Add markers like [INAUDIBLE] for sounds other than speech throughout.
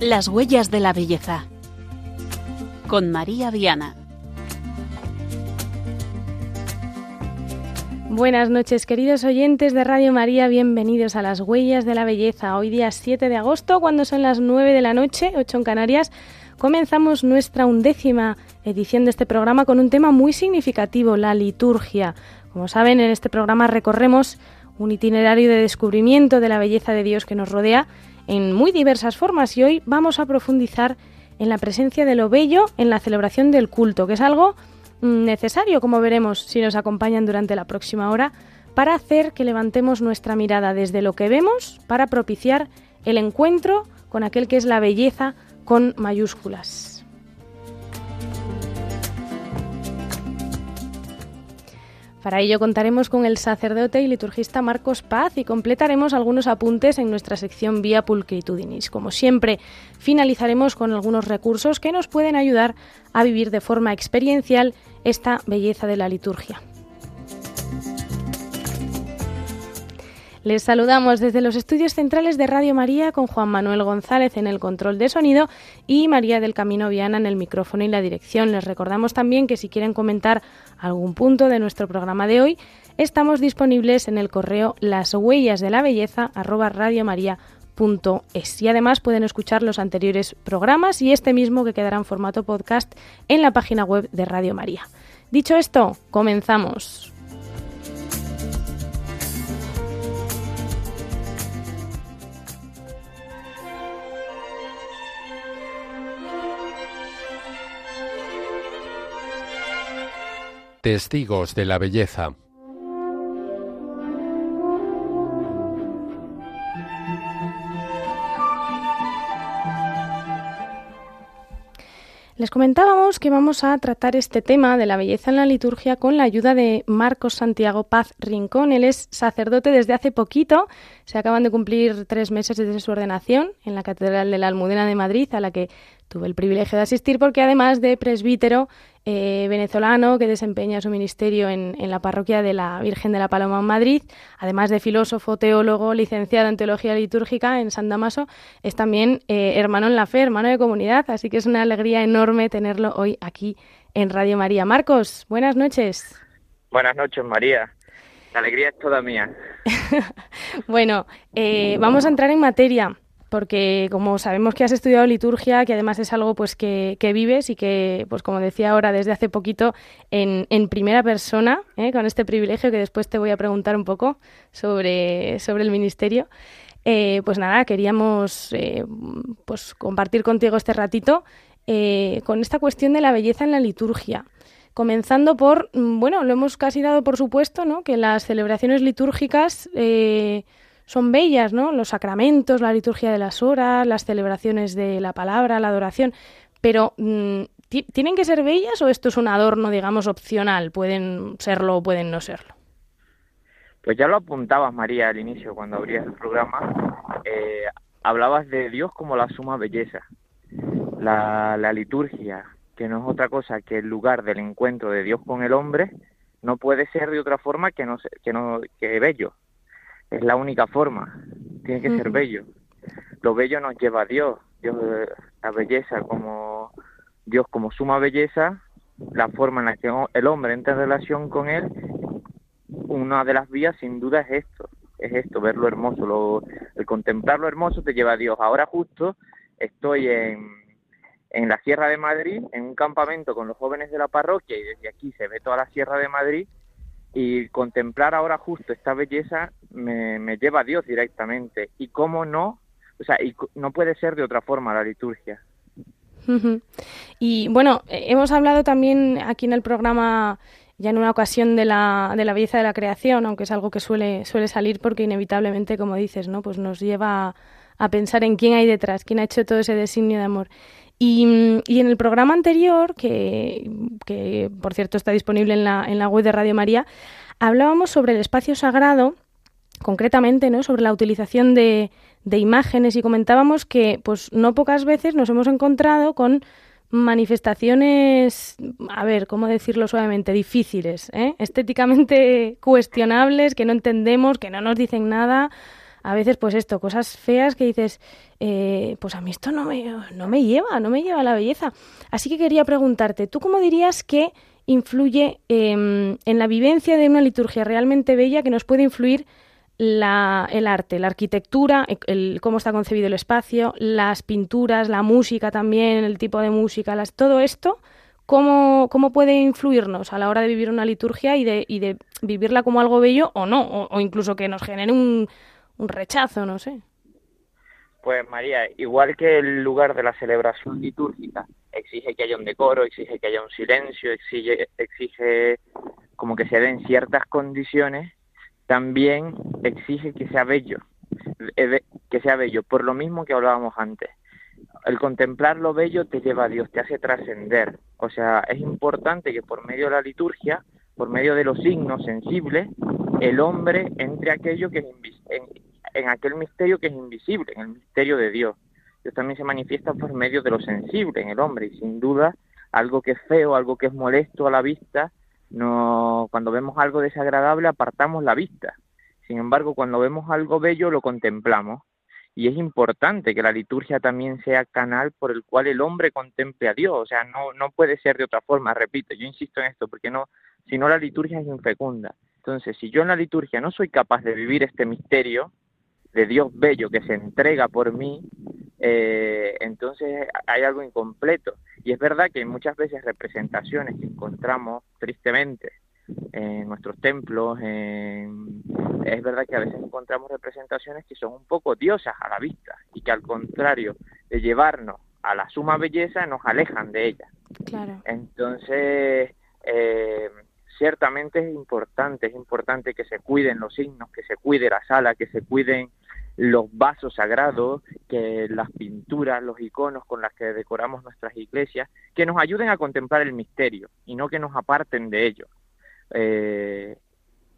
Las huellas de la belleza. Con María Viana. Buenas noches, queridos oyentes de Radio María, bienvenidos a Las Huellas de la Belleza. Hoy día 7 de agosto, cuando son las 9 de la noche, 8 en Canarias, comenzamos nuestra undécima edición de este programa con un tema muy significativo, la liturgia. Como saben, en este programa recorremos un itinerario de descubrimiento de la belleza de Dios que nos rodea en muy diversas formas y hoy vamos a profundizar en la presencia de lo bello en la celebración del culto, que es algo mm, necesario, como veremos si nos acompañan durante la próxima hora, para hacer que levantemos nuestra mirada desde lo que vemos para propiciar el encuentro con aquel que es la belleza con mayúsculas. Para ello contaremos con el sacerdote y liturgista Marcos Paz y completaremos algunos apuntes en nuestra sección Vía Pulcritudinis. Como siempre, finalizaremos con algunos recursos que nos pueden ayudar a vivir de forma experiencial esta belleza de la liturgia. Les saludamos desde los estudios centrales de Radio María con Juan Manuel González en el control de sonido y María del Camino Viana en el micrófono y la dirección. Les recordamos también que si quieren comentar algún punto de nuestro programa de hoy, estamos disponibles en el correo las huellas de la belleza y además pueden escuchar los anteriores programas y este mismo que quedará en formato podcast en la página web de Radio María. Dicho esto, comenzamos. Testigos de la Belleza. Les comentábamos que vamos a tratar este tema de la belleza en la liturgia con la ayuda de Marcos Santiago Paz Rincón. Él es sacerdote desde hace poquito. Se acaban de cumplir tres meses desde su ordenación en la Catedral de la Almudena de Madrid, a la que tuve el privilegio de asistir porque además de presbítero eh, venezolano que desempeña su ministerio en, la parroquia de la Virgen de la Paloma en Madrid, además de filósofo, teólogo, licenciado en teología litúrgica en San Damaso, es también eh, hermano en la fe, hermano de comunidad, así que es una alegría enorme tenerlo hoy aquí en Radio María. Marcos, buenas noches. Buenas noches, María. La alegría es toda mía. [LAUGHS] bueno, eh, vamos a entrar en materia porque como sabemos que has estudiado liturgia, que además es algo pues que, vives y que, pues como decía ahora, desde hace poquito en, en primera persona, ¿eh? con este privilegio que después te voy a preguntar un poco sobre, sobre el ministerio, eh, pues nada, queríamos eh, pues compartir contigo este ratito con esta cuestión de la belleza en la liturgia. Comenzando por, mm, bueno, lo hemos casi dado por supuesto, ¿no? Que las celebraciones litúrgicas son bellas, ¿no? Los sacramentos, la liturgia de las horas, las celebraciones de la palabra, la adoración, pero mm, ¿tienen que ser bellas o esto es un adorno, digamos, opcional? ¿Pueden serlo o pueden no serlo? Pues ya lo apuntabas, María, al inicio, cuando abrías el programa. Eh, hablabas de Dios como la suma belleza. La, la liturgia, que no es otra cosa que el lugar del encuentro de Dios con el hombre, no puede ser de otra forma que no que no que bello es la única forma, tiene que ser bello. Lo bello nos lleva a Dios, Dios la belleza como Dios como suma belleza, la forma en la que el hombre entra en relación con él, una de las vías sin duda es esto, es esto, ver lo hermoso, lo, el contemplar lo hermoso te lleva a Dios. Ahora justo estoy en, en la Sierra de Madrid, en un campamento con los jóvenes de la parroquia y desde aquí se ve toda la Sierra de Madrid y contemplar ahora justo esta belleza me, lleva a Dios directamente. Y cómo no, o sea, y no puede ser de otra forma la liturgia. Y bueno, hemos hablado también aquí en el programa ya en una ocasión de la, de la belleza de la creación, aunque es algo que suele, suele salir porque inevitablemente, como dices, ¿no? pues nos lleva a pensar en quién hay detrás, quién ha hecho todo ese designio de amor. Y, en el programa anterior, que, que, por cierto está disponible en la, en la web de Radio María, hablábamos sobre el espacio sagrado, concretamente, ¿no? sobre la utilización de, de imágenes y comentábamos que pues no pocas veces nos hemos encontrado con manifestaciones, a ver, ¿cómo decirlo suavemente? Difíciles, ¿eh? estéticamente [LAUGHS] cuestionables, que no entendemos, que no nos dicen nada, a veces pues esto, cosas feas que dices, eh, pues a mí esto no me, no me lleva, no me lleva a la belleza. Así que quería preguntarte, ¿tú cómo dirías que influye em, en la vivencia de una liturgia realmente bella que nos puede influir la, el arte, la arquitectura, el, cómo está concebido el espacio, las pinturas, la música también, el tipo de música, las, todo esto, ¿cómo, ¿cómo puede influirnos a la hora de vivir una liturgia y de, y de vivirla como algo bello o no? O, incluso que nos genere un, un rechazo, no sé. Pues María, igual que el lugar de la celebración litúrgica exige que haya un decoro, exige que haya un silencio, exige, exige como que se den ciertas condiciones, también exige que sea bello, eh, que sea bello, por lo mismo que hablábamos antes. El contemplar lo bello te lleva a Dios, te hace trascender. O sea, es importante que por medio de la liturgia, por medio de los signos sensibles, el hombre entre aquello que es en, aquel misterio que es invisible, en el misterio de Dios. Dios también se manifiesta por medio de lo sensible en el hombre y sin duda algo que es feo, algo que es molesto a la vista, no, cuando vemos algo desagradable apartamos la vista. Sin embargo, cuando vemos algo bello lo contemplamos. Y es importante que la liturgia también sea canal por el cual el hombre contemple a Dios. O sea, no, no puede ser de otra forma, repito, yo insisto en esto, porque no, si no la liturgia es infecunda. Entonces, si yo en la liturgia no soy capaz de vivir este misterio de Dios bello que se entrega por mí, eh, entonces hay algo incompleto. Y es verdad que muchas veces representaciones que encontramos tristemente en nuestros templos, es verdad que a veces encontramos representaciones que son un poco diosas a la vista y que al contrario de llevarnos a la suma belleza nos alejan de ella. Claro. Entonces, eh, ciertamente es importante, es importante que se cuiden los signos, que se cuide la sala, que se cuiden los vasos sagrados, que las pinturas, los iconos con las que decoramos nuestras iglesias, que nos ayuden a contemplar el misterio y no que nos aparten de ello. Eh,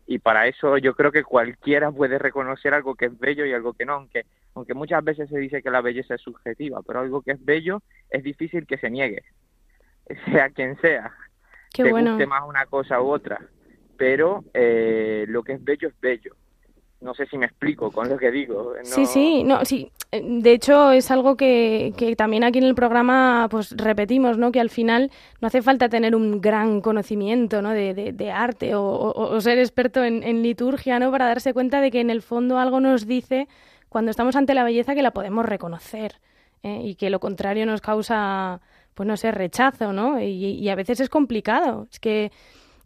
y para eso yo creo que cualquiera puede reconocer algo que es bello y algo que no, aunque, aunque muchas veces se dice que la belleza es subjetiva, pero algo que es bello es difícil que se niegue, [LAUGHS] sea quien sea, Qué te bueno. guste más una cosa u otra, pero eh, lo que es bello es bello no sé si me explico con lo que digo. Sí, sí, no, sí. De hecho, es algo que, que, también aquí en el programa pues repetimos, ¿no? Que al final no hace falta tener un gran conocimiento, ¿no? De, de, arte o, o, ser experto en, en, liturgia, ¿no? Para darse cuenta de que en el fondo algo nos dice cuando estamos ante la belleza que la podemos reconocer ¿eh? y que lo contrario nos causa, pues no sé, rechazo, ¿no? Y, y a veces es complicado. Es que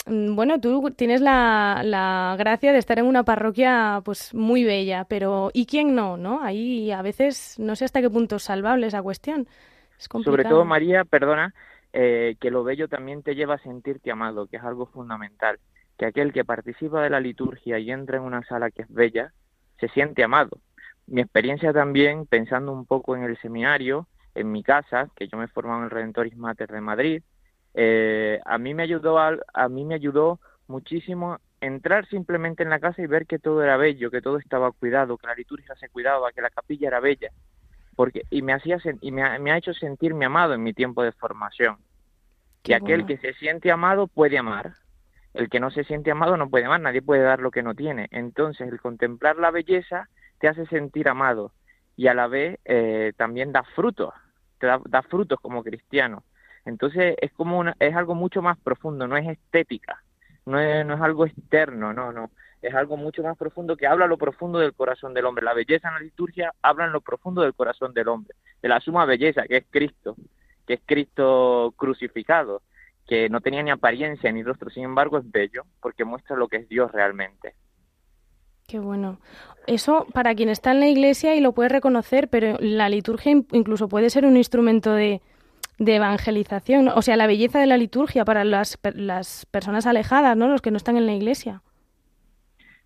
Mm, bueno, tú tienes la, la, gracia de estar en una parroquia pues muy bella, pero ¿y quién no? ¿no? Ahí a veces no sé hasta qué punto es salvable esa cuestión. Es Sobre todo, María, perdona, eh, que lo bello también te lleva a sentirte amado, que es algo fundamental. Que aquel que participa de la liturgia y entra en una sala que es bella, se siente amado. Mi experiencia también, pensando un poco en el seminario, en mi casa, que yo me he formado en el Redentoris Mater de Madrid, eh, a mí me ayudó a, a mí me ayudó muchísimo entrar simplemente en la casa y ver que todo era bello, que todo estaba cuidado, que la liturgia se cuidaba, que la capilla era bella, porque y me hacía y me ha, me ha hecho sentirme amado en mi tiempo de formación. Qué y aquel bueno. que se siente amado puede amar. El que no se siente amado no puede amar, nadie puede dar lo que no tiene. Entonces, el contemplar la belleza te hace sentir amado y a la vez eh, también da frutos, te da, da frutos como cristiano. Entonces es como una, es algo mucho más profundo, no es estética, no es, no es algo externo, no, no, es algo mucho más profundo que habla lo profundo del corazón del hombre. La belleza en la liturgia habla en lo profundo del corazón del hombre, de la suma belleza que es Cristo, que es Cristo crucificado, que no tenía ni apariencia ni rostro, sin embargo es bello porque muestra lo que es Dios realmente. Qué bueno. Eso para quien está en la iglesia y lo puede reconocer, pero la liturgia incluso puede ser un instrumento de, evangelización, o sea, la belleza de la liturgia para las, las personas alejadas, ¿no? Los que no están en la iglesia.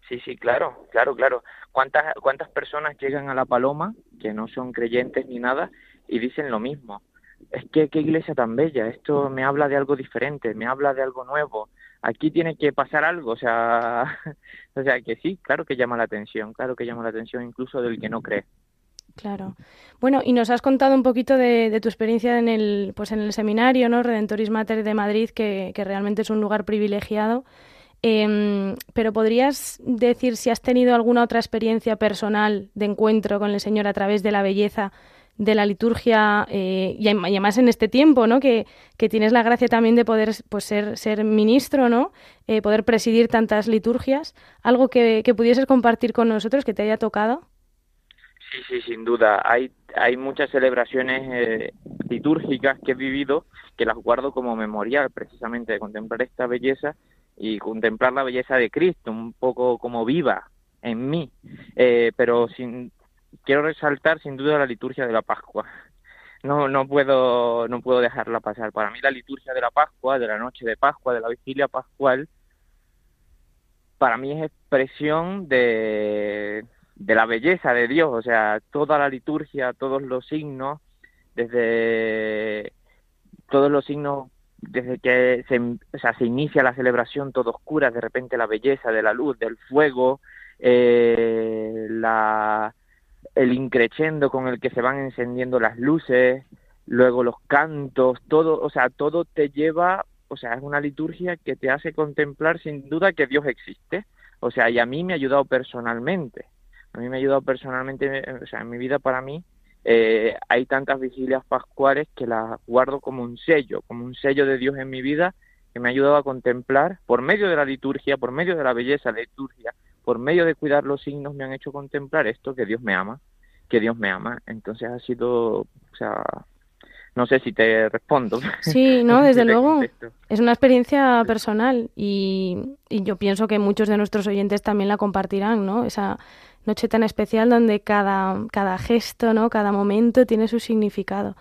Sí, sí, claro, claro, claro. ¿Cuántas, cuántas personas llegan a la paloma que no son creyentes ni nada y dicen lo mismo? Es que qué iglesia tan bella, esto me habla de algo diferente, me habla de algo nuevo. Aquí tiene que pasar algo, o sea, [LAUGHS] o sea que sí, claro que llama la atención, claro que llama la atención incluso del que no cree. Claro. Bueno, y nos has contado un poquito de, tu experiencia en el, pues en el seminario, ¿no? Redentoris Mater de Madrid, que, que realmente es un lugar privilegiado. Em, pero ¿podrías decir si has tenido alguna otra experiencia personal de encuentro con el Señor a través de la belleza de la liturgia eh, y además en este tiempo, ¿no? Que, tienes la gracia también de poder pues, ser, ser ministro, ¿no? Eh, poder presidir tantas liturgias. ¿Algo que, que pudieses compartir con nosotros que te haya tocado? Sí, sí, sin duda. Hay, hay muchas celebraciones eh, litúrgicas que he vivido que las guardo como memorial, precisamente de contemplar esta belleza y contemplar la belleza de Cristo, un poco como viva en mí. Pero sin, quiero resaltar sin duda la liturgia de la Pascua. No, no puedo, no puedo dejarla pasar. Para mí la liturgia de la Pascua, de la noche de Pascua, de la vigilia pascual, para mí es expresión de, de la belleza de Dios, o sea, toda la liturgia, todos los signos, desde todos los signos, desde que se, o sea, se inicia la celebración, todo oscura, de repente la belleza de la luz, del fuego, eh, la, el increchendo con el que se van encendiendo las luces, luego los cantos, todo, o sea, todo te lleva, o sea, es una liturgia que te hace contemplar sin duda que Dios existe, o sea, y a mí me ha ayudado personalmente. A mí me ha ayudado personalmente, o sea, en mi vida para mí, eh, hay tantas vigilias pascuales que las guardo como un sello, como un sello de Dios en mi vida que me ha ayudado a contemplar, por medio de la liturgia, por medio de la belleza de la liturgia, por medio de cuidar los signos, me han hecho contemplar esto, que Dios me ama, que Dios me ama. Entonces ha sido, o sea, no sé si te respondo. Sí, [LAUGHS] no, desde luego. Es una experiencia personal y, y, yo pienso que muchos de nuestros oyentes también la compartirán, ¿no? Esa, noche tan especial donde cada, cada gesto, ¿no? cada momento tiene su significado.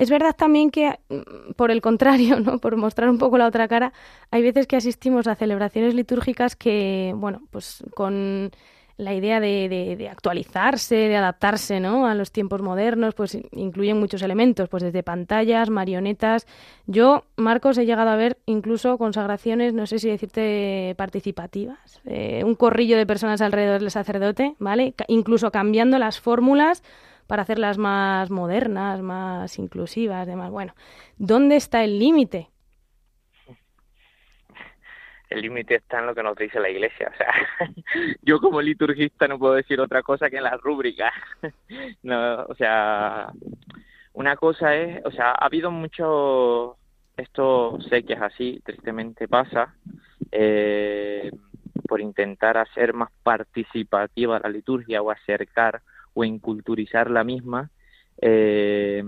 Es verdad también que, mm, por el contrario, ¿no? por mostrar un poco la otra cara, hay veces que asistimos a celebraciones litúrgicas que, bueno, pues con la idea de, de, actualizarse, de adaptarse ¿no? a los tiempos modernos, pues incluyen muchos elementos, pues desde pantallas, marionetas. Yo, Marcos, he llegado a ver incluso consagraciones, no sé si decirte participativas, eh, un corrillo de personas alrededor del sacerdote, ¿vale? incluso cambiando las fórmulas para hacerlas más modernas, más inclusivas, demás. Bueno, ¿dónde está el límite? el límite está en lo que nos dice la iglesia. O sea, [LAUGHS] yo como liturgista no puedo decir otra cosa que en las rúbricas. [LAUGHS] no, o sea, una cosa es, o sea, ha habido mucho, esto sé que es así, tristemente pasa, eh, por intentar hacer más participativa la liturgia o acercar o inculturizar la misma, eh,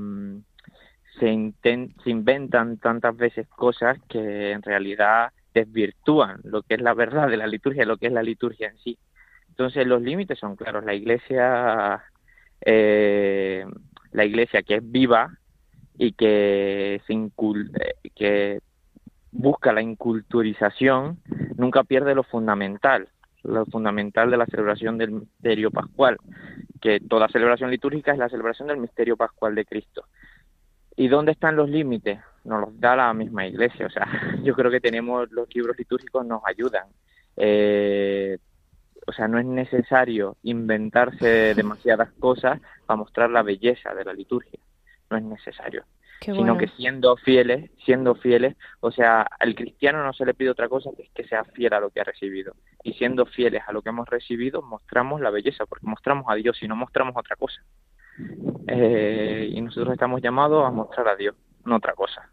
se, se inventan tantas veces cosas que en realidad desvirtúan lo que es la verdad de la liturgia, lo que es la liturgia en sí. Entonces los límites son claros. La iglesia, eh, la iglesia que es viva y que, se eh, que busca la inculturización, nunca pierde lo fundamental, lo fundamental de la celebración del misterio pascual, que toda celebración litúrgica es la celebración del misterio pascual de Cristo. ¿Y dónde están los límites? nos los da la misma iglesia. O sea, [LAUGHS] yo creo que tenemos los libros litúrgicos nos ayudan. Eh, o sea, no es necesario inventarse [LAUGHS] demasiadas cosas para mostrar la belleza de la liturgia. No es necesario. Sino que siendo fieles, siendo fieles, o sea, al cristiano no se le pide otra cosa que es que sea fiel a lo que ha recibido. Y siendo fieles a lo que hemos recibido, mostramos la belleza, porque mostramos a Dios y no mostramos otra cosa. Eh, y nosotros estamos llamados a mostrar a Dios no otra cosa.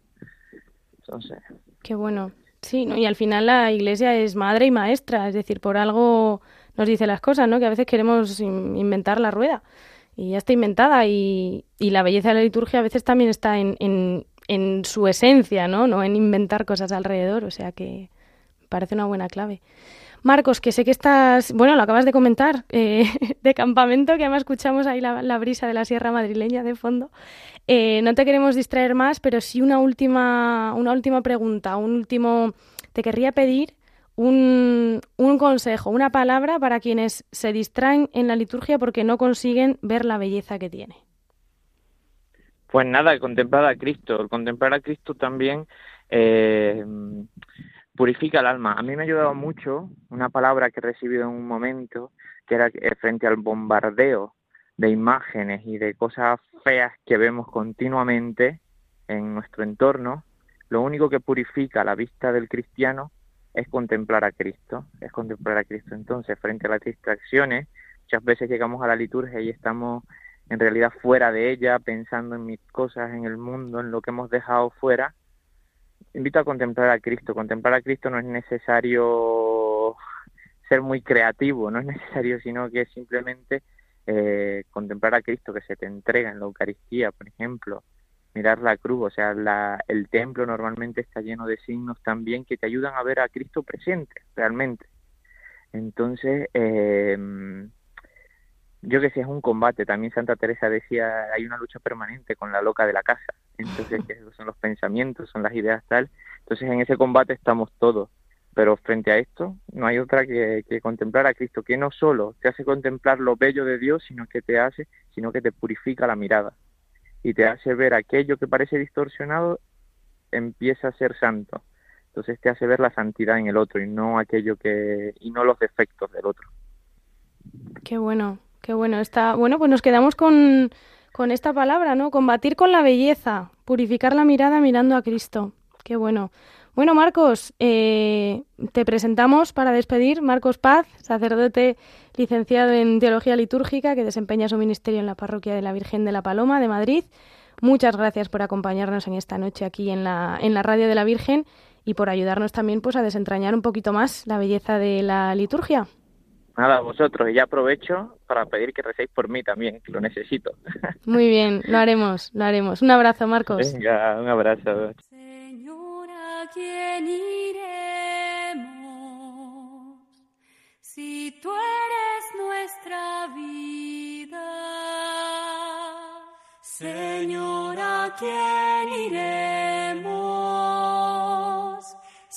Entonces. Qué bueno. Sí, ¿no? y al final la iglesia es madre y maestra, es decir, por algo nos dice las cosas, ¿no? Que a veces queremos inventar la rueda y ya está inventada y, y la belleza de la liturgia a veces también está en, en, en su esencia, ¿no? No en inventar cosas alrededor, o sea que parece una buena clave. Marcos, que sé que estás, bueno, lo acabas de comentar, eh, [LAUGHS] de campamento, que además escuchamos ahí la, brisa de la sierra madrileña de fondo. Eh, no te queremos distraer más, pero sí una última, una última pregunta, un último, te querría pedir un, un consejo, una palabra para quienes se distraen en la liturgia porque no consiguen ver la belleza que tiene. Pues nada, contemplar a Cristo. Contemplar a Cristo también eh, purifica el alma. A mí me ha ayudado mucho una palabra que he recibido en un momento, que era frente al bombardeo de imágenes y de cosas feas que vemos continuamente en nuestro entorno, lo único que purifica la vista del cristiano es contemplar a Cristo, es contemplar a Cristo. Entonces, frente a las distracciones, muchas veces llegamos a la liturgia y estamos en realidad fuera de ella, pensando en mis cosas, en el mundo, en lo que hemos dejado fuera. Invito a contemplar a Cristo. Contemplar a Cristo no es necesario ser muy creativo, no es necesario, sino que simplemente eh, contemplar a Cristo que se te entrega en la Eucaristía, por ejemplo, mirar la cruz, o sea, la, el templo normalmente está lleno de signos también que te ayudan a ver a Cristo presente, realmente. Entonces, eh, yo que sé, es un combate. También Santa Teresa decía, hay una lucha permanente con la loca de la casa. Entonces, esos son los pensamientos, son las ideas tal. Entonces, en ese combate estamos todos. Pero frente a esto, no hay otra que, que contemplar a Cristo, que no solo te hace contemplar lo bello de Dios, sino que te hace, sino que te purifica la mirada y te hace ver aquello que parece distorsionado empieza a ser santo. Entonces te hace ver la santidad en el otro y no aquello que y no los defectos del otro. Qué bueno, qué bueno. Está bueno, pues nos quedamos con con esta palabra, ¿no? Combatir con la belleza, purificar la mirada mirando a Cristo. Qué bueno. Bueno, Marcos, eh, te presentamos para despedir. Marcos Paz, sacerdote licenciado en Teología Litúrgica, que desempeña su ministerio en la Parroquia de la Virgen de la Paloma de Madrid. Muchas gracias por acompañarnos en esta noche aquí en la, en la Radio de la Virgen y por ayudarnos también pues, a desentrañar un poquito más la belleza de la liturgia. Nada, vosotros, y ya aprovecho para pedir que recéis por mí también, que lo necesito. [LAUGHS] Muy bien, lo haremos, lo haremos. Un abrazo, Marcos. Venga, un abrazo. quién iremos? Si tú eres nuestra vida, Señora, quién iremos?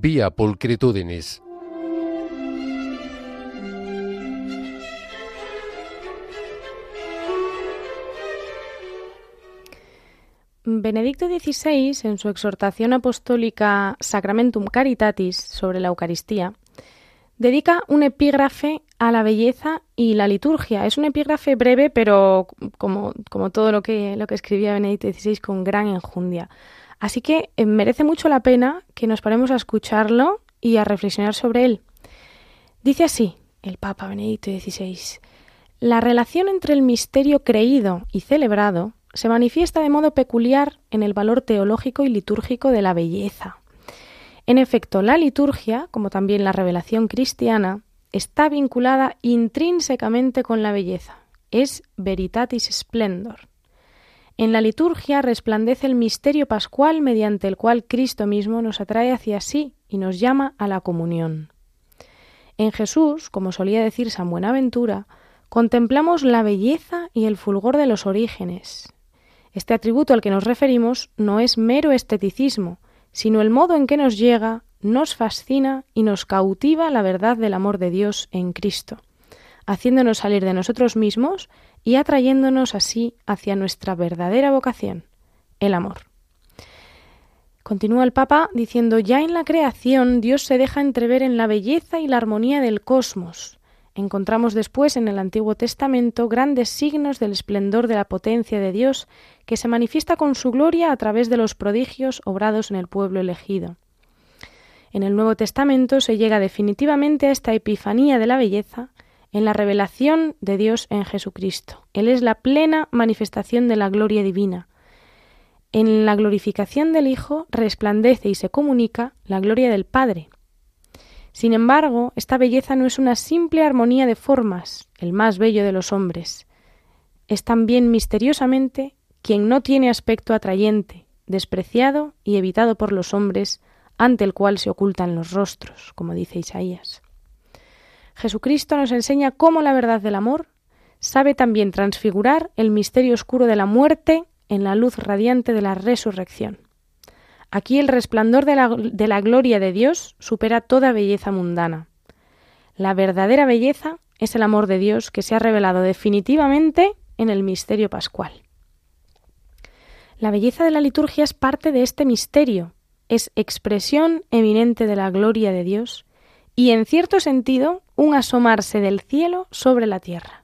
Via pulcritudinis. Benedicto XVI, en su exhortación apostólica Sacramentum Caritatis sobre la Eucaristía, dedica un epígrafe a la belleza y la liturgia. Es un epígrafe breve, pero como, como todo lo que, lo que escribía Benedicto XVI con gran enjundia. Así que eh, merece mucho la pena que nos paremos a escucharlo y a reflexionar sobre él. Dice así el Papa Benedicto XVI. La relación entre el misterio creído y celebrado se manifiesta de modo peculiar en el valor teológico y litúrgico de la belleza. En efecto, la liturgia, como también la revelación cristiana, está vinculada intrínsecamente con la belleza. Es veritatis splendor. En la liturgia resplandece el misterio pascual mediante el cual Cristo mismo nos atrae hacia sí y nos llama a la comunión. En Jesús, como solía decir San Buenaventura, contemplamos la belleza y el fulgor de los orígenes. Este atributo al que nos referimos no es mero esteticismo, sino el modo en que nos llega, nos fascina y nos cautiva la verdad del amor de Dios en Cristo, haciéndonos salir de nosotros mismos y atrayéndonos así hacia nuestra verdadera vocación, el amor. Continúa el Papa diciendo, ya en la creación Dios se deja entrever en la belleza y la armonía del cosmos. Encontramos después en el Antiguo Testamento grandes signos del esplendor de la potencia de Dios que se manifiesta con su gloria a través de los prodigios obrados en el pueblo elegido. En el Nuevo Testamento se llega definitivamente a esta epifanía de la belleza en la revelación de Dios en Jesucristo. Él es la plena manifestación de la gloria divina. En la glorificación del Hijo resplandece y se comunica la gloria del Padre. Sin embargo, esta belleza no es una simple armonía de formas, el más bello de los hombres. Es también misteriosamente quien no tiene aspecto atrayente, despreciado y evitado por los hombres, ante el cual se ocultan los rostros, como dice Isaías. Jesucristo nos enseña cómo la verdad del amor sabe también transfigurar el misterio oscuro de la muerte en la luz radiante de la resurrección. Aquí el resplandor de la, gloria de Dios supera toda belleza mundana. La verdadera belleza es el amor de Dios que se ha revelado definitivamente en el misterio pascual. La belleza de la liturgia es parte de este misterio, es expresión eminente de la gloria de Dios y, en cierto sentido, un asomarse del cielo sobre la tierra.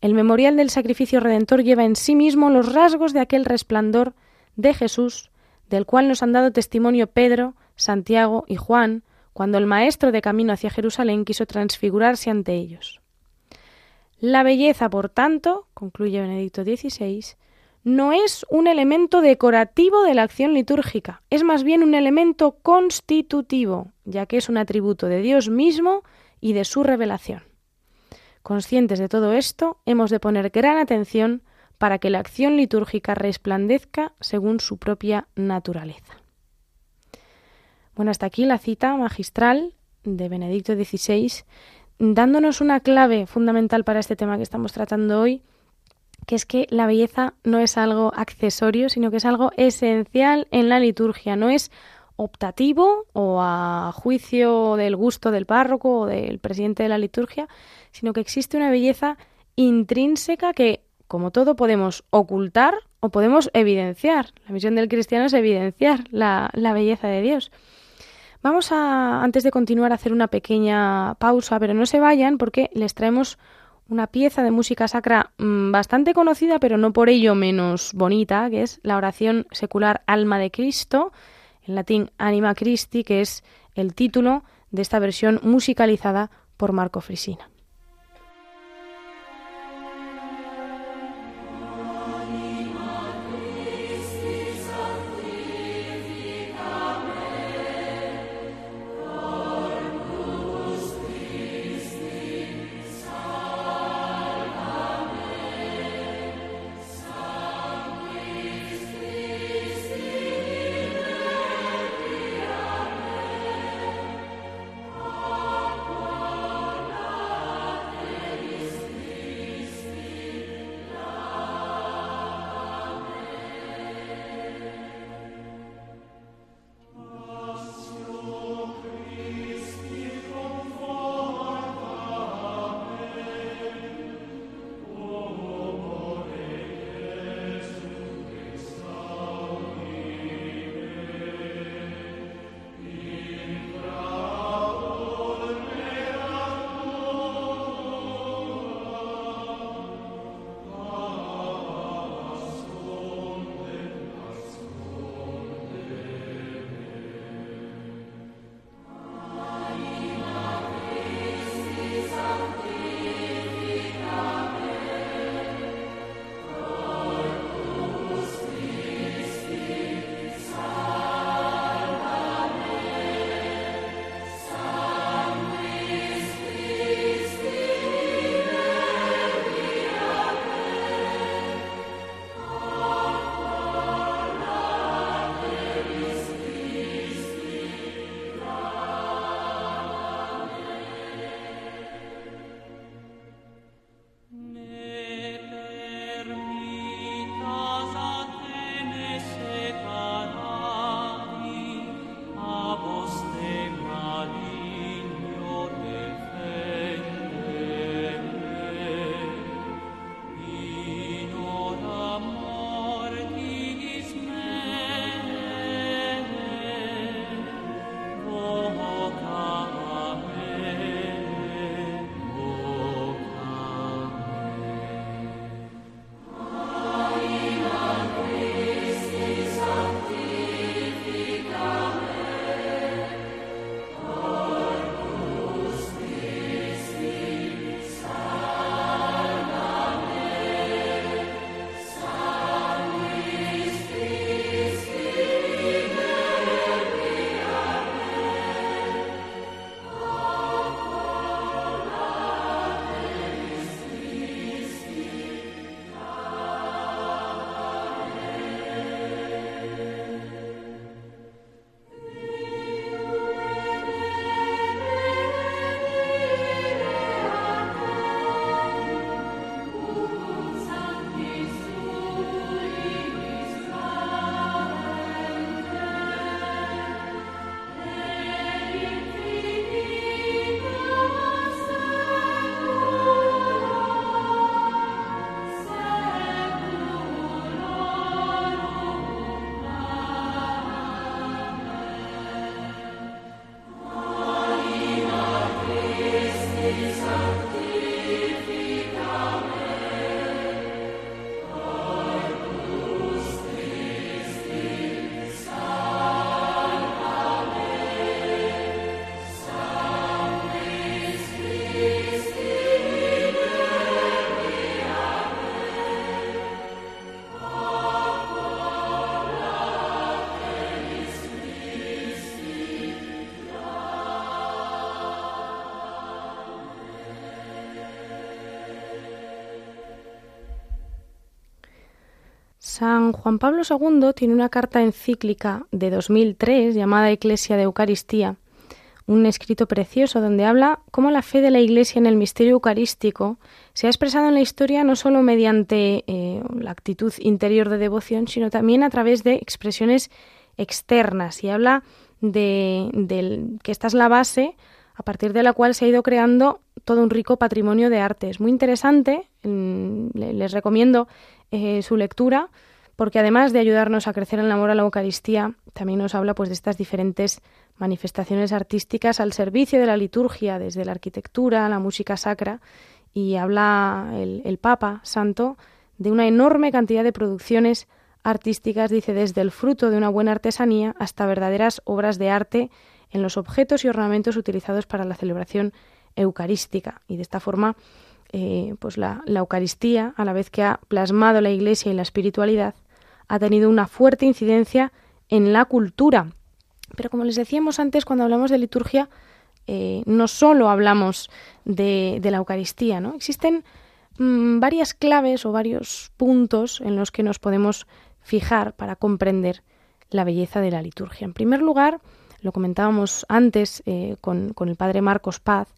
El memorial del sacrificio redentor lleva en sí mismo los rasgos de aquel resplandor de Jesús, del cual nos han dado testimonio Pedro, Santiago y Juan, cuando el Maestro de camino hacia Jerusalén quiso transfigurarse ante ellos. La belleza, por tanto, concluye Benedicto XVI, no es un elemento decorativo de la acción litúrgica, es más bien un elemento constitutivo, ya que es un atributo de Dios mismo y de su revelación. Conscientes de todo esto, hemos de poner gran atención para que la acción litúrgica resplandezca según su propia naturaleza. Bueno, hasta aquí la cita magistral de Benedicto XVI, dándonos una clave fundamental para este tema que estamos tratando hoy, que es que la belleza no es algo accesorio, sino que es algo esencial en la liturgia, no es optativo o a juicio del gusto del párroco o del presidente de la liturgia, sino que existe una belleza intrínseca que, como todo, podemos ocultar o podemos evidenciar. La misión del cristiano es evidenciar la, belleza de Dios. Vamos a, antes de continuar, a hacer una pequeña pausa, pero no se vayan porque les traemos una pieza de música sacra mmm, bastante conocida, pero no por ello menos bonita, que es la oración secular Alma de Cristo, en latín Anima Christi, que es el título de esta versión musicalizada por Marco Frisina. San Juan Pablo II tiene una carta encíclica de 2003 llamada Iglesia de Eucaristía, un escrito precioso donde habla cómo la fe de la Iglesia en el misterio eucarístico se ha expresado en la historia no solo mediante eh, la actitud interior de devoción, sino también a través de expresiones externas. Y habla de, que esta es la base a partir de la cual se ha ido creando todo un rico patrimonio de arte. Es muy interesante, le- les recomiendo eh, su lectura, porque además de ayudarnos a crecer en el amor a la Eucaristía, también nos habla pues de estas diferentes manifestaciones artísticas al servicio de la liturgia, desde la arquitectura, la música sacra, y habla el, el Papa Santo de una enorme cantidad de producciones artísticas, dice, desde el fruto de una buena artesanía hasta verdaderas obras de arte en los objetos y ornamentos utilizados para la celebración eucarística. Y de esta forma, eh, pues la, la Eucaristía, a la vez que ha plasmado la Iglesia y la espiritualidad, ha tenido una fuerte incidencia en la cultura. Pero como les decíamos antes, cuando hablamos de liturgia, eh, no solo hablamos de, la Eucaristía, ¿no? Existen mm, varias claves o varios puntos en los que nos podemos fijar para comprender la belleza de la liturgia. En primer lugar, lo comentábamos antes eh, con el padre Marcos Paz,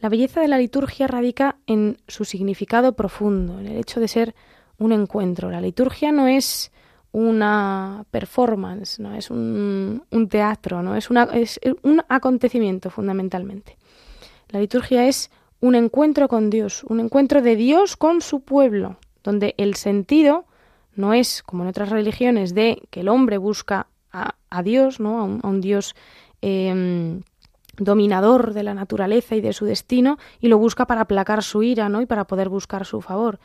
la belleza de la liturgia radica en su significado profundo, en el hecho de ser un encuentro. La liturgia no es una performance, no es un, un teatro, no es, una, es un acontecimiento fundamentalmente. La liturgia es un encuentro con Dios, un encuentro de Dios con su pueblo, donde el sentido no es, como en otras religiones, de que el hombre busca a, a Dios, ¿no? a, un, Dios eh, dominador de la naturaleza y de su destino, y lo busca para aplacar su ira ¿no? y para poder buscar su favor,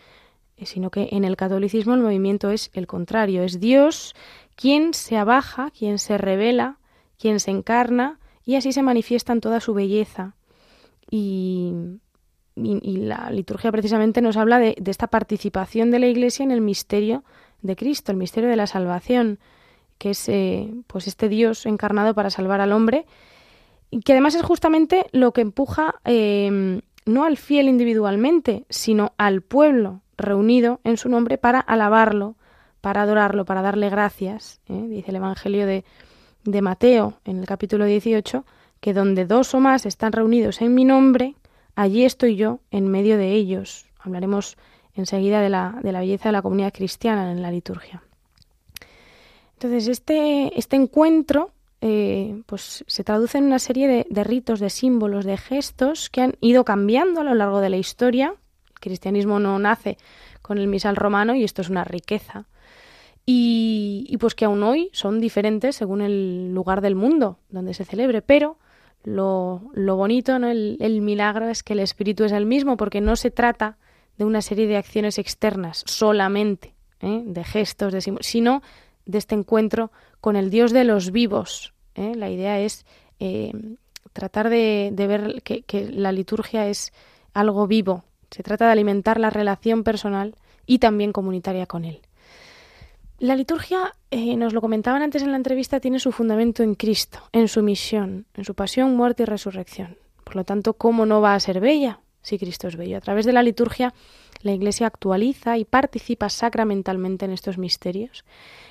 sino que en el catolicismo el movimiento es el contrario, es Dios quien se abaja, quien se revela, quien se encarna, y así se manifiesta en toda su belleza. Y, y, la liturgia precisamente nos habla de, de, esta participación de la Iglesia en el misterio de Cristo, el misterio de la salvación, que es eh, pues este Dios encarnado para salvar al hombre, y que además es justamente lo que empuja eh, no al fiel individualmente, sino al pueblo reunido en su nombre para alabarlo, para adorarlo, para darle gracias. ¿eh? Dice el Evangelio de, de Mateo en el capítulo 18, que donde dos o más están reunidos en mi nombre, allí estoy yo en medio de ellos. Hablaremos enseguida de la, de la belleza de la comunidad cristiana en la liturgia. Entonces, este, este encuentro eh, pues, se traduce en una serie de, de, ritos, de símbolos, de gestos que han ido cambiando a lo largo de la historia. Cristianismo no nace con el misal romano y esto es una riqueza. Y, y pues que aún hoy son diferentes según el lugar del mundo donde se celebre, pero lo, lo bonito, ¿no? El, el, milagro es que el espíritu es el mismo, porque no se trata de una serie de acciones externas solamente, ¿eh? de gestos, de sino de este encuentro con el Dios de los vivos. ¿eh? La idea es eh, tratar de, de ver que, que, la liturgia es algo vivo. Se trata de alimentar la relación personal y también comunitaria con Él. La liturgia, eh, nos lo comentaban antes en la entrevista, tiene su fundamento en Cristo, en su misión, en su pasión, muerte y resurrección. Por lo tanto, ¿cómo no va a ser bella si Cristo es bello? A través de la liturgia, la Iglesia actualiza y participa sacramentalmente en estos misterios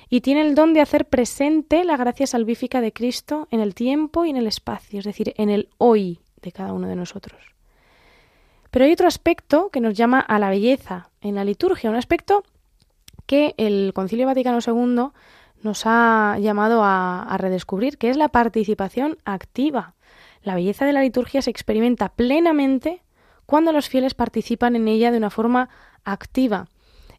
y tiene el don de hacer presente la gracia salvífica de Cristo en el tiempo y en el espacio, es decir, en el hoy de cada uno de nosotros. Pero hay otro aspecto que nos llama a la belleza en la liturgia, un aspecto que el Concilio Vaticano II nos ha llamado a, redescubrir, que es la participación activa. La belleza de la liturgia se experimenta plenamente cuando los fieles participan en ella de una forma activa.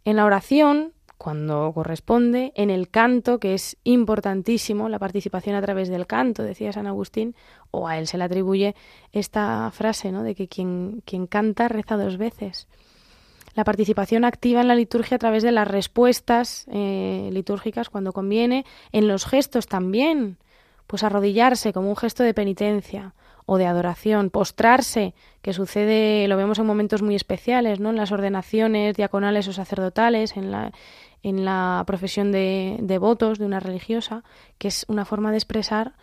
En la oración, cuando corresponde, en el canto, que es importantísimo, la participación a través del canto, decía San Agustín, o a él se le atribuye esta frase, ¿no? de que quien, quien canta reza dos veces la participación activa en la liturgia a través de las respuestas eh, litúrgicas cuando conviene, en los gestos también, pues arrodillarse como un gesto de penitencia o de adoración, postrarse, que sucede, lo vemos en momentos muy especiales, ¿no? En las ordenaciones diaconales o sacerdotales, en la, en la profesión de, de votos de una religiosa, que es una forma de expresar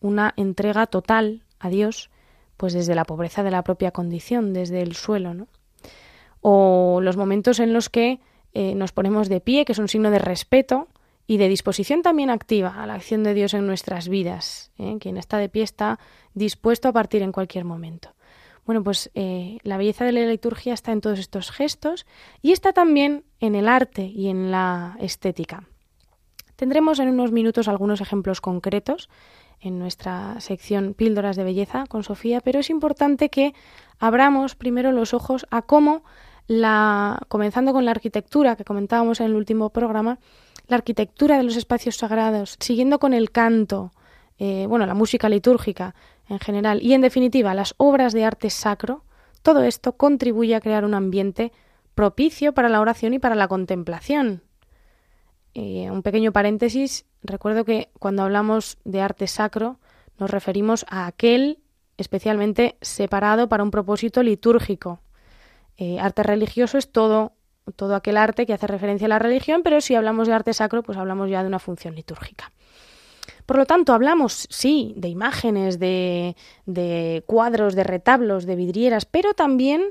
una entrega total a Dios, pues desde la pobreza de la propia condición, desde el suelo, ¿no? o los momentos en los que eh, nos ponemos de pie, que es un signo de respeto y de disposición también activa a la acción de Dios en nuestras vidas. ¿eh? Quien está de pie está dispuesto a partir en cualquier momento. Bueno, pues eh, la belleza de la liturgia está en todos estos gestos y está también en el arte y en la estética. Tendremos en unos minutos algunos ejemplos concretos en nuestra sección Píldoras de Belleza con Sofía, pero es importante que abramos primero los ojos a cómo la, comenzando con la arquitectura que comentábamos en el último programa, la arquitectura de los espacios sagrados, siguiendo con el canto, eh, bueno, la música litúrgica en general y en definitiva las obras de arte sacro, todo esto contribuye a crear un ambiente propicio para la oración y para la contemplación. Eh, un pequeño paréntesis, recuerdo que cuando hablamos de arte sacro nos referimos a aquel especialmente separado para un propósito litúrgico. Eh, arte religioso es todo, todo aquel arte que hace referencia a la religión, pero si hablamos de arte sacro, pues hablamos ya de una función litúrgica. Por lo tanto, hablamos, sí, de imágenes, de, cuadros, de retablos, de vidrieras, pero también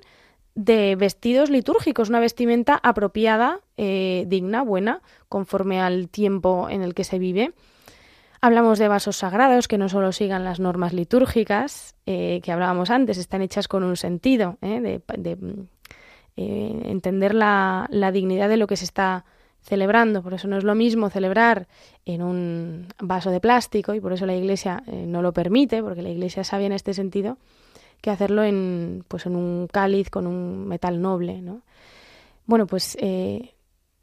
de vestidos litúrgicos, una vestimenta apropiada, eh, digna, buena, conforme al tiempo en el que se vive. Hablamos de vasos sagrados que no solo sigan las normas litúrgicas eh, que hablábamos antes, están hechas con un sentido, eh, de, entender la, la, dignidad de lo que se está celebrando. Por eso no es lo mismo celebrar en un vaso de plástico y por eso la Iglesia no lo permite, porque la Iglesia sabe en este sentido que hacerlo en, pues en un cáliz con un metal noble. ¿no? Bueno, pues eh,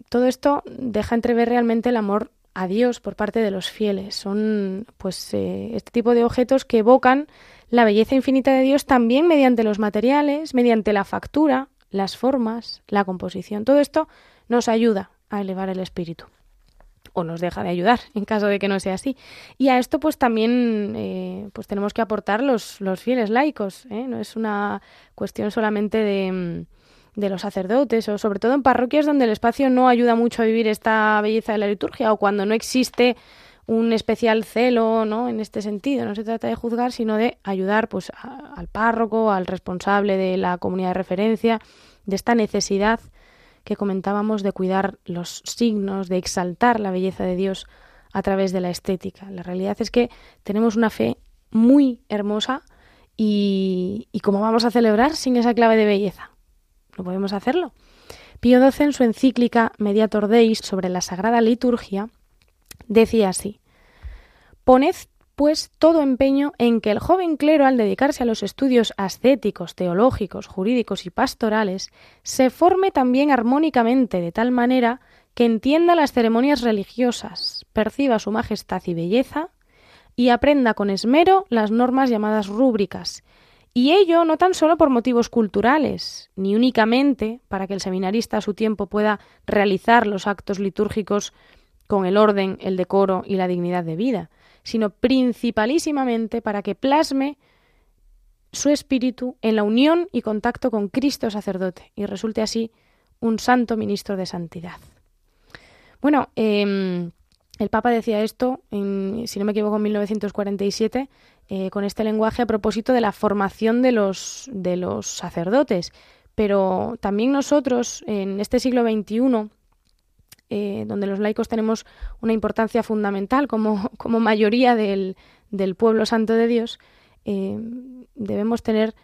todo esto deja entrever realmente el amor a Dios por parte de los fieles. Son pues eh, este tipo de objetos que evocan la belleza infinita de Dios también mediante los materiales, mediante la factura, las formas, la composición. Todo esto nos ayuda a elevar el espíritu o nos deja de ayudar en caso de que no sea así. Y a esto pues también eh, pues tenemos que aportar los, los fieles laicos, ¿eh? no es una cuestión solamente de, mm, de, los sacerdotes o sobre todo en parroquias donde el espacio no ayuda mucho a vivir esta belleza de la liturgia o cuando no existe un especial celo ¿no? en este sentido. No se trata de juzgar, sino de ayudar pues, al párroco, al responsable de la comunidad de referencia, de esta necesidad que comentábamos de cuidar los signos, de exaltar la belleza de Dios a través de la estética. La realidad es que tenemos una fe muy hermosa y, ¿cómo vamos a celebrar sin esa clave de belleza? No podemos hacerlo. Pío XII en su encíclica Mediator Deis sobre la Sagrada Liturgia decía así: Poned pues todo empeño en que el joven clero, al dedicarse a los estudios ascéticos, teológicos, jurídicos y pastorales, se forme también armónicamente de tal manera que entienda las ceremonias religiosas, perciba su majestad y belleza, y aprenda con esmero las normas llamadas rúbricas, y ello no tan solo por motivos culturales, ni únicamente para que el seminarista a su tiempo pueda realizar los actos litúrgicos con el orden, el decoro y la dignidad de vida, sino principalísimamente para que plasme su espíritu en la unión y contacto con Cristo sacerdote y resulte así un santo ministro de santidad. Bueno, em, el Papa decía esto, si no me equivoco, en 1947, eh, con este lenguaje a propósito de la formación de los, de los sacerdotes. Pero también nosotros, en este siglo XXI, eh, donde los laicos tenemos una importancia fundamental como, [LAUGHS] como mayoría del, del, pueblo santo de Dios, eh, debemos tener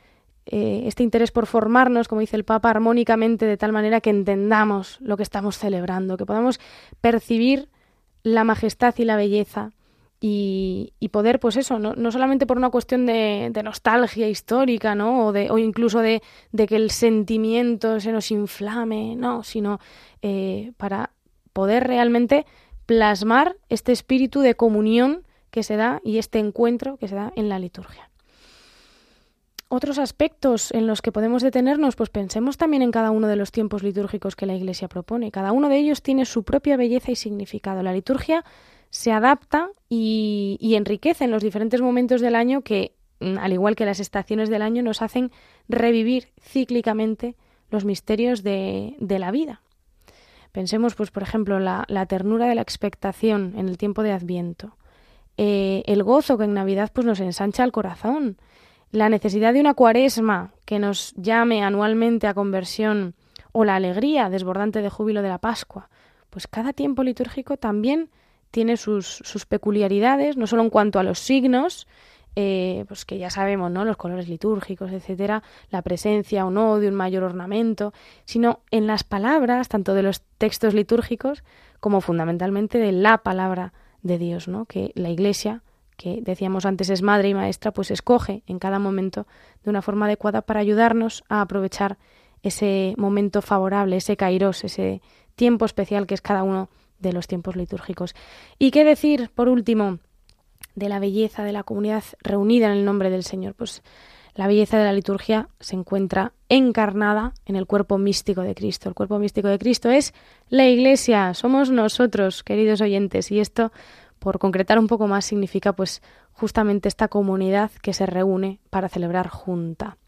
eh, este interés por formarnos, como dice el Papa, armónicamente, de tal manera que entendamos lo que estamos celebrando, que podamos percibir la majestad y la belleza y, poder, pues eso, no, no, solamente por una cuestión de, nostalgia histórica, ¿no? O, de, o incluso de, de, que el sentimiento se nos inflame, no, sino para poder realmente plasmar este espíritu de comunión que se da y este encuentro que se da en la liturgia. Otros aspectos en los que podemos detenernos, pues pensemos también en cada uno de los tiempos litúrgicos que la Iglesia propone. Cada uno de ellos tiene su propia belleza y significado. La liturgia se adapta y, y enriquece en los diferentes momentos del año que, mm, al igual que las estaciones del año, nos hacen revivir cíclicamente los misterios de, de la vida. Pensemos, pues, por ejemplo, la, la ternura de la expectación en el tiempo de Adviento, eh, el gozo que en Navidad pues, nos ensancha el corazón, la necesidad de una cuaresma que nos llame anualmente a conversión o la alegría desbordante de júbilo de la Pascua. Pues cada tiempo litúrgico también tiene sus, sus peculiaridades, no solo en cuanto a los signos, eh, pues que ya sabemos, ¿no? Los colores litúrgicos, etcétera, la presencia o no de un mayor ornamento, sino en las palabras, tanto de los textos litúrgicos como fundamentalmente de la palabra de Dios, ¿no? Que la Iglesia, que decíamos antes es madre y maestra, pues escoge en cada momento de una forma adecuada para ayudarnos a aprovechar ese momento favorable, ese kairos, ese tiempo especial que es cada uno de los tiempos litúrgicos. Y qué decir, por último, de la belleza de la comunidad reunida en el nombre del Señor. Pues la belleza de la liturgia se encuentra encarnada en el cuerpo místico de Cristo. El cuerpo místico de Cristo es la Iglesia, somos nosotros, queridos oyentes, y esto, por concretar un poco más, significa pues justamente esta comunidad que se reúne para celebrar junta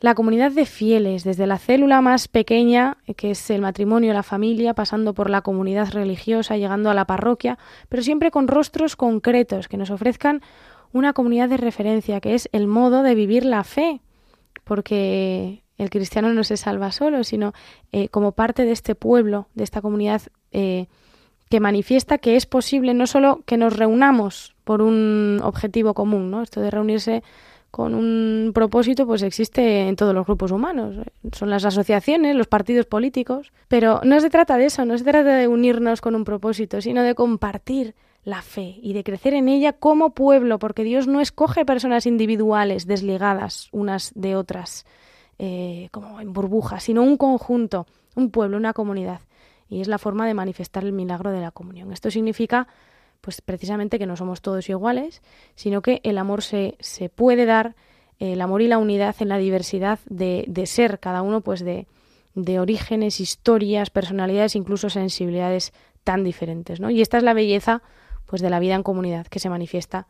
la comunidad de fieles, desde la célula más pequeña, que es el matrimonio, la familia, pasando por la comunidad religiosa, llegando a la parroquia, pero siempre con rostros concretos que nos ofrezcan una comunidad de referencia, que es el modo de vivir la fe, porque el cristiano no se salva solo, sino eh, como parte de este pueblo, de esta comunidad eh, que manifiesta que es posible no solo que nos reunamos por un objetivo común, ¿no? Esto de reunirse con un propósito pues existe en todos los grupos humanos. Son las asociaciones, los partidos políticos. Pero no se trata de eso, no se trata de unirnos con un propósito, sino de compartir la fe y de crecer en ella como pueblo, porque Dios no escoge personas individuales desligadas unas de otras, eh, como en burbujas, sino un conjunto, un pueblo, una comunidad. Y es la forma de manifestar el milagro de la comunión. Esto significa pues precisamente que no somos todos iguales, sino que el amor se, se puede dar, el amor y la unidad en la diversidad de, de ser cada uno pues de, de orígenes, historias, personalidades, incluso sensibilidades tan diferentes, ¿no? Y esta es la belleza pues de la vida en comunidad que se manifiesta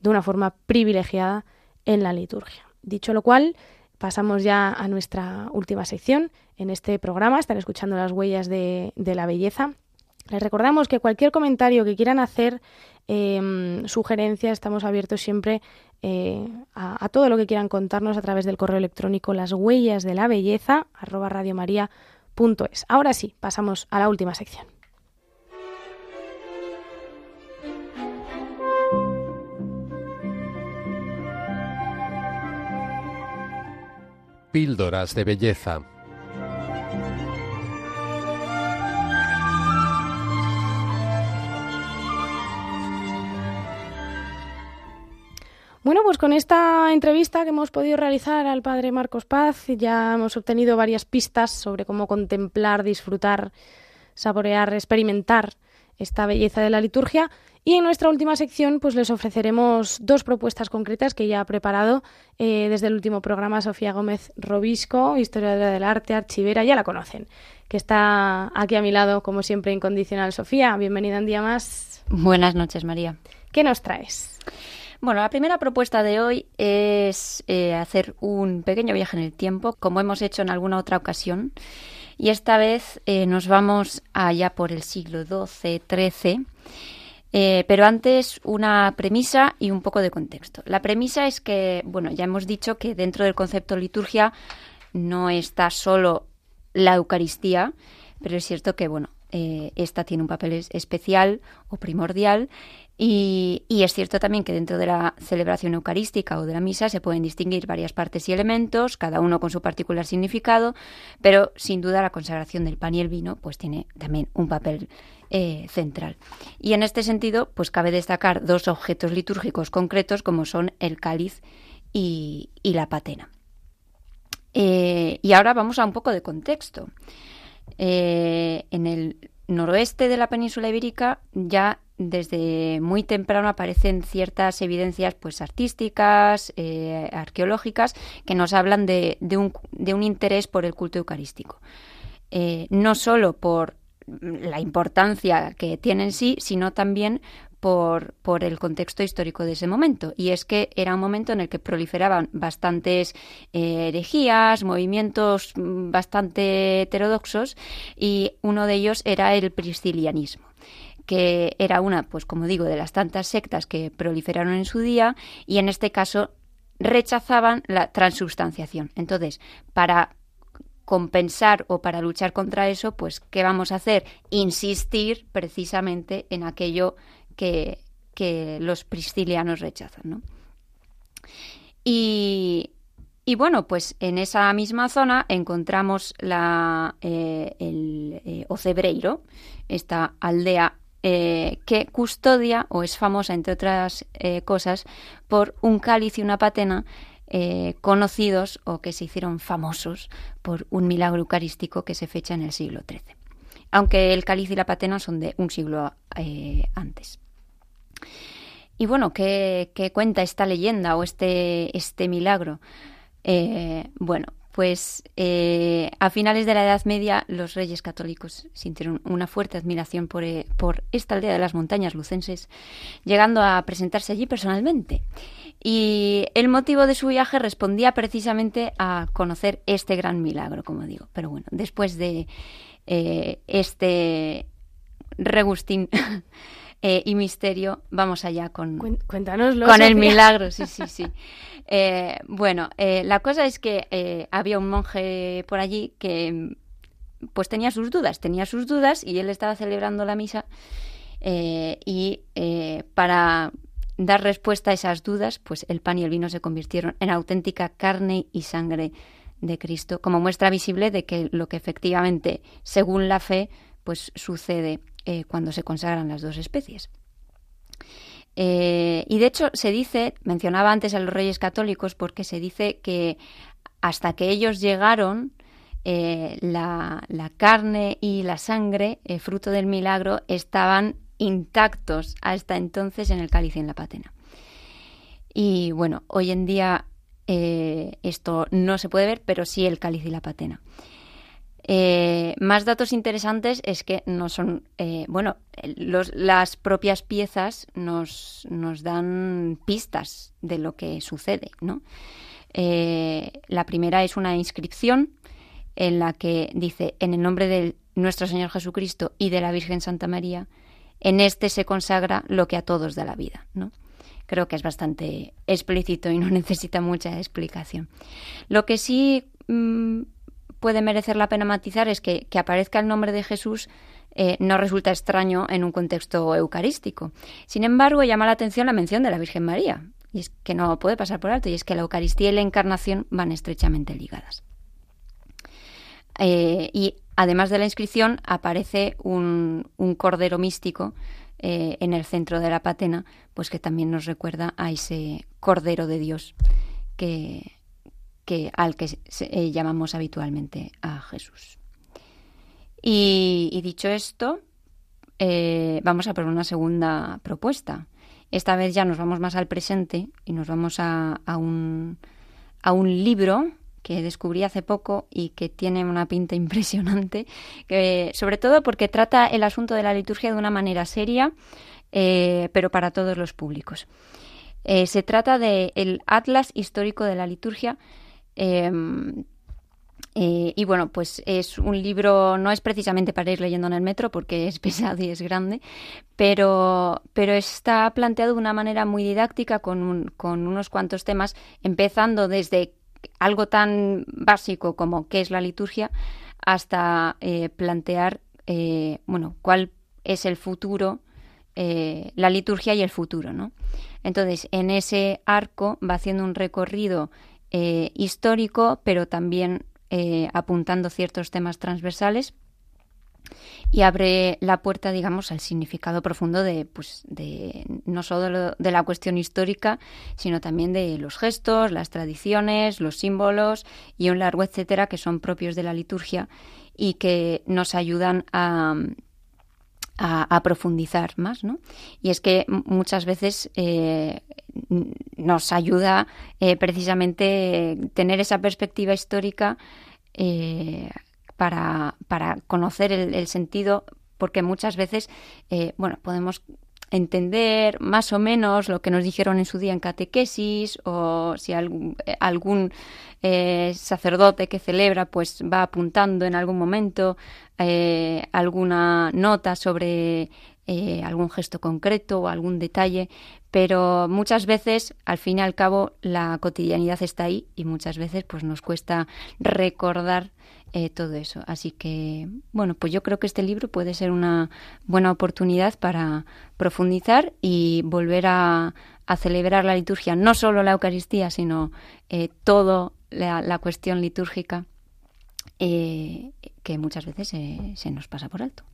de una forma privilegiada en la liturgia. Dicho lo cual, pasamos ya a nuestra última sección en este programa. Están escuchando las huellas de, de la belleza les recordamos que cualquier comentario que quieran hacer, eh, sugerencia, estamos abiertos siempre eh, a, todo lo que quieran contarnos a través del correo electrónico las huellas de la belleza arroba radiomaria.es. Ahora sí, pasamos a la última sección. Píldoras de belleza. Bueno, pues con esta entrevista que hemos podido realizar al padre Marcos Paz ya hemos obtenido varias pistas sobre cómo contemplar, disfrutar, saborear, experimentar esta belleza de la liturgia. Y en nuestra última sección, pues les ofreceremos dos propuestas concretas que ya ha preparado eh, desde el último programa Sofía Gómez Robisco, historiadora del arte, archivera, ya la conocen, que está aquí a mi lado, como siempre, incondicional. Sofía, bienvenida un día más. Buenas noches, María. ¿Qué nos traes? Bueno, la primera propuesta de hoy es eh, hacer un pequeño viaje en el tiempo, como hemos hecho en alguna otra ocasión. Y esta vez eh, nos vamos allá por el siglo XII, XIII. Eh, pero antes una premisa y un poco de contexto. La premisa es que, bueno, ya hemos dicho que dentro del concepto liturgia no está solo la Eucaristía, pero es cierto que, bueno, esta tiene un papel especial o primordial y, es cierto también que dentro de la celebración eucarística o de la misa se pueden distinguir varias partes y elementos, cada uno con su particular significado, pero sin duda la consagración del pan y el vino pues tiene también un papel eh, central. Y en este sentido, pues cabe destacar dos objetos litúrgicos concretos como son el cáliz y, la patena. Eh, y ahora vamos a un poco de contexto. Eh, en el noroeste de la península ibérica ya desde muy temprano aparecen ciertas evidencias pues artísticas, eh, arqueológicas, que nos hablan de, un, interés por el culto eucarístico. Eh, no solo por la importancia que tiene en sí, sino también por, por, el contexto histórico de ese momento. Y es que era un momento en el que proliferaban bastantes eh, herejías, movimientos mm, bastante heterodoxos, y uno de ellos era el priscilianismo que era una, pues como digo, de las tantas sectas que proliferaron en su día y en este caso rechazaban la transubstanciación. Entonces, para compensar o para luchar contra eso, pues ¿qué vamos a hacer? Insistir precisamente en aquello que, los priscilianos rechazan, ¿no? Y, y bueno, pues en esa misma zona encontramos la, eh, el eh, Ocebreiro, esta aldea eh, que custodia o es famosa, entre otras eh, cosas, por un cáliz y una patena eh, conocidos o que se hicieron famosos por un milagro eucarístico que se fecha en el siglo XIII. Aunque el cáliz y la patena son de un siglo antes. Y bueno, ¿qué, qué cuenta esta leyenda o este, este milagro? Bueno, pues eh, a finales de la Edad Media los reyes católicos sintieron una fuerte admiración por, eh, por esta aldea de las montañas lucenses, llegando a presentarse allí personalmente. Y el motivo de su viaje respondía precisamente a conocer este gran milagro, como digo. Pero bueno, después de eh, este regustín [LAUGHS] eh, y misterio, vamos allá con, Cuéntanoslo. con el milagro, sí, sí, sí. [LAUGHS] Eh, bueno, eh, la cosa es que había un monje por allí que mm, pues tenía sus dudas, tenía sus dudas y él estaba celebrando la misa y para dar respuesta a esas dudas, pues el pan y el vino se convirtieron en auténtica carne y sangre de Cristo, como muestra visible de que lo que efectivamente, según la fe, pues sucede eh, cuando se consagran las dos especies. Eh, y de hecho se dice, mencionaba antes a los reyes católicos, porque se dice que hasta que ellos llegaron, eh, la, la carne y la sangre, fruto del milagro, estaban intactos hasta entonces en el cáliz y en la patena. Y bueno, hoy en día esto no se puede ver, pero sí el cáliz y la patena. Eh, más datos interesantes es que no son, eh, bueno, las propias piezas nos, nos dan pistas de lo que sucede, ¿no? Eh, la primera es una inscripción en la que dice, en el nombre de nuestro Señor Jesucristo y de la Virgen Santa María, en este se consagra lo que a todos da la vida, ¿no? Creo que es bastante explícito y no [LAUGHS] necesita mucha explicación. Lo que sí mm, puede merecer la pena matizar es que, que aparezca el nombre de Jesús eh, no resulta extraño en un contexto eucarístico. Sin embargo, llama la atención la mención de la Virgen María, y es que no puede pasar por alto, y es que la Eucaristía y la Encarnación van estrechamente ligadas. Eh, y además de la inscripción aparece un, un cordero místico eh, en el centro de la patena, pues que también nos recuerda a ese cordero de Dios que, que al que eh, llamamos habitualmente a Jesús. Y, dicho esto, eh, vamos a por una segunda propuesta. Esta vez ya nos vamos más al presente y nos vamos a, un, a un libro que descubrí hace poco y que tiene una pinta [LAUGHS] impresionante, que, sobre todo porque trata el asunto de la liturgia de una manera seria, eh, pero para todos los públicos. Se trata del el Atlas Histórico de la Liturgia. Eh, eh, y bueno, pues es un libro, no es precisamente para ir leyendo en el metro porque es [LAUGHS] pesado y es grande, pero, pero está planteado de una manera muy didáctica con, un- con unos cuantos temas, empezando desde algo tan básico como qué es la liturgia hasta eh, plantear, eh, bueno, cuál es el futuro, la liturgia y el futuro, ¿no? Entonces, en ese arco va haciendo un recorrido eh, histórico, pero también eh, apuntando ciertos temas transversales y abre la puerta, digamos, al significado profundo de, pues, de no solo de la cuestión histórica, sino también de los gestos, las tradiciones, los símbolos y un largo etcétera que son propios de la liturgia y que nos ayudan a, a, profundizar más, ¿no? Y es que muchas veces eh, nos ayuda eh, precisamente tener esa perspectiva histórica eh, para, para conocer el, el sentido, porque muchas veces, bueno, podemos entender más o menos lo que nos dijeron en su día en catequesis o si algún, eh, algún eh, sacerdote que celebra pues va apuntando en algún momento eh, alguna nota sobre algún gesto concreto o algún detalle, pero muchas veces, al fin y al cabo, la cotidianidad está ahí y muchas veces pues nos cuesta recordar eh, todo eso. Así que, bueno, pues yo creo que este libro puede ser una buena oportunidad para profundizar y volver a, celebrar la liturgia, no solo la Eucaristía, sino eh, toda la, cuestión litúrgica eh, que muchas veces se, se nos pasa por alto.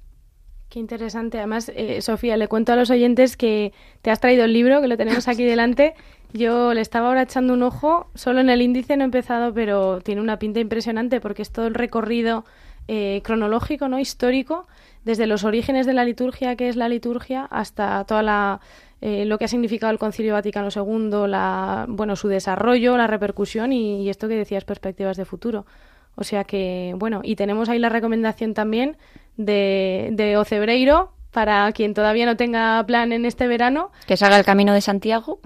Qué interesante. Además, eh, Sofía, le cuento a los oyentes que te has traído el libro, que lo tenemos aquí delante. Yo le estaba ahora echando un ojo, solo en el índice no he empezado, pero tiene una pinta impresionante porque es todo el recorrido eh, cronológico, no histórico, desde los orígenes de la liturgia, que es la liturgia, hasta toda la eh, lo que ha significado el Concilio Vaticano II, la, bueno, su desarrollo, la repercusión y, esto que decías, perspectivas de futuro. O sea que, bueno, y tenemos ahí la recomendación también de, de Ocebreiro para quien todavía no tenga plan en este verano. Que se haga el camino de Santiago.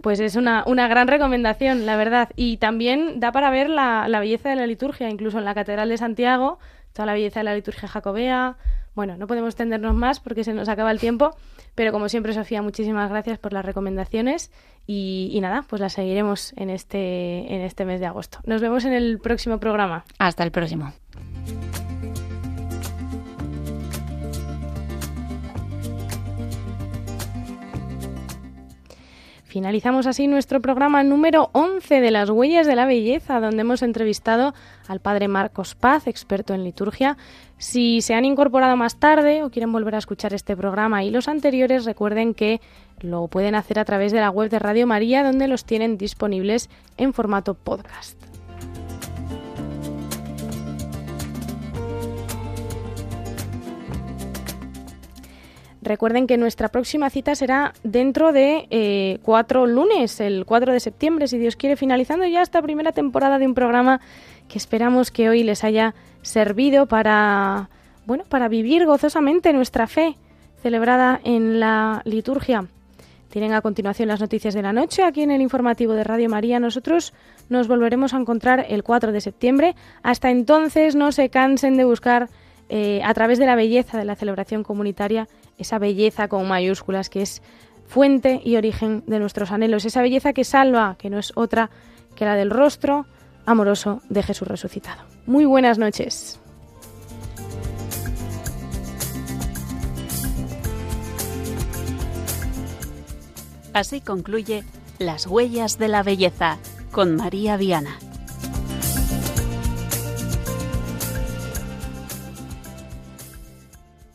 Pues es una, una gran recomendación, la verdad. Y también da para ver la, la belleza de la liturgia, incluso en la Catedral de Santiago, toda la belleza de la liturgia jacobea. Bueno, no podemos extendernos más porque se nos acaba el tiempo, pero como siempre, Sofía, muchísimas gracias por las recomendaciones y, y, nada, pues las seguiremos en este, en este mes de agosto. Nos vemos en el próximo programa. Hasta el próximo. Finalizamos así nuestro programa número 11 de las huellas de la belleza, donde hemos entrevistado al padre Marcos Paz, experto en liturgia. Si se han incorporado más tarde o quieren volver a escuchar este programa y los anteriores, recuerden que lo pueden hacer a través de la web de Radio María, donde los tienen disponibles en formato podcast. Recuerden que nuestra próxima cita será dentro de eh, cuatro lunes, el 4 de septiembre, si Dios quiere, finalizando ya esta primera temporada de un programa que esperamos que hoy les haya servido para, bueno, para vivir gozosamente nuestra fe celebrada en la liturgia. Tienen a continuación las noticias de la noche aquí en el informativo de Radio María. Nosotros nos volveremos a encontrar el 4 de septiembre. Hasta entonces no se cansen de buscar eh, a través de la belleza de la celebración comunitaria esa belleza con mayúsculas que es fuente y origen de nuestros anhelos, esa belleza que salva, que no es otra que la del rostro amoroso de Jesús resucitado. Muy buenas noches. Así concluye Las huellas de la belleza con María Viana.